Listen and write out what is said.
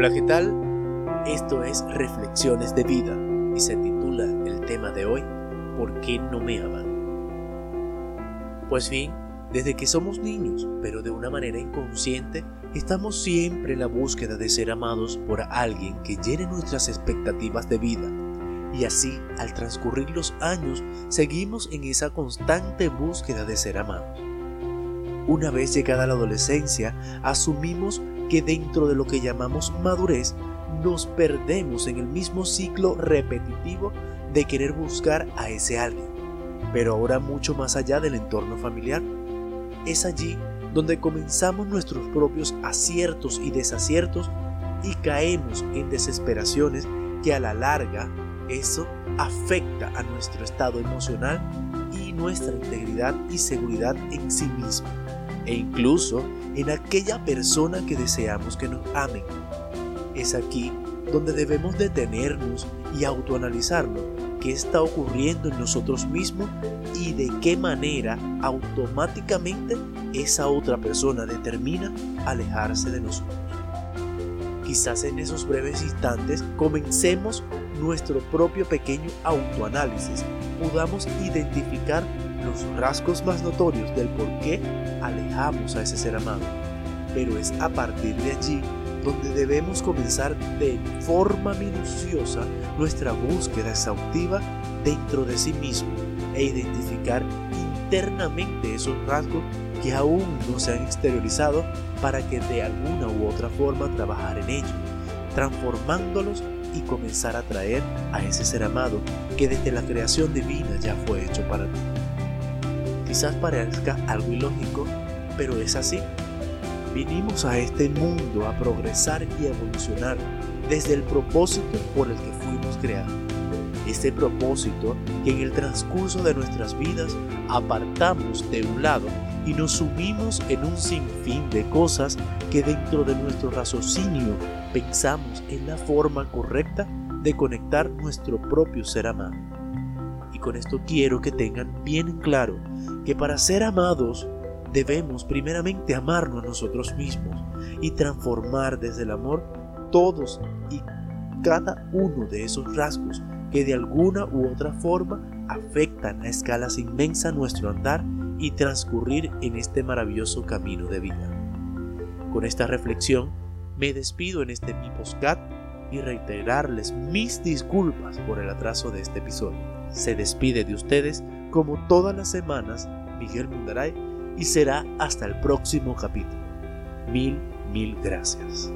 Hola, ¿qué tal? Esto es Reflexiones de Vida y se titula el tema de hoy, ¿Por qué no me aman? Pues bien, desde que somos niños, pero de una manera inconsciente, estamos siempre en la búsqueda de ser amados por alguien que llene nuestras expectativas de vida. Y así, al transcurrir los años, seguimos en esa constante búsqueda de ser amados. Una vez llegada la adolescencia, asumimos que dentro de lo que llamamos madurez, nos perdemos en el mismo ciclo repetitivo de querer buscar a ese alguien, pero ahora mucho más allá del entorno familiar. Es allí donde comenzamos nuestros propios aciertos y desaciertos y caemos en desesperaciones que a la larga eso afecta a nuestro estado emocional y nuestra integridad y seguridad en sí mismo e incluso en aquella persona que deseamos que nos amen. Es aquí donde debemos detenernos y autoanalizarnos qué está ocurriendo en nosotros mismos y de qué manera automáticamente esa otra persona determina alejarse de nosotros. Quizás en esos breves instantes comencemos nuestro propio pequeño autoanálisis, podamos identificar los rasgos más notorios del por qué alejamos a ese ser amado. Pero es a partir de allí donde debemos comenzar de forma minuciosa nuestra búsqueda exhaustiva dentro de sí mismo e identificar internamente esos rasgos que aún no se han exteriorizado para que de alguna u otra forma trabajar en ellos, transformándolos y comenzar a traer a ese ser amado que desde la creación divina ya fue hecho para ti. Quizás parezca algo ilógico, pero es así. Vinimos a este mundo a progresar y evolucionar desde el propósito por el que fuimos creados. Este propósito que en el transcurso de nuestras vidas apartamos de un lado y nos sumimos en un sinfín de cosas que dentro de nuestro raciocinio pensamos en la forma correcta de conectar nuestro propio ser amado. Y con esto quiero que tengan bien claro que para ser amados debemos primeramente amarnos a nosotros mismos y transformar desde el amor todos y cada uno de esos rasgos que de alguna u otra forma afectan a escalas inmensas nuestro andar y transcurrir en este maravilloso camino de vida. Con esta reflexión me despido en este mi postcat y reiterarles mis disculpas por el atraso de este episodio. Se despide de ustedes como todas las semanas Miguel Mundaray y será hasta el próximo capítulo. Mil, mil gracias.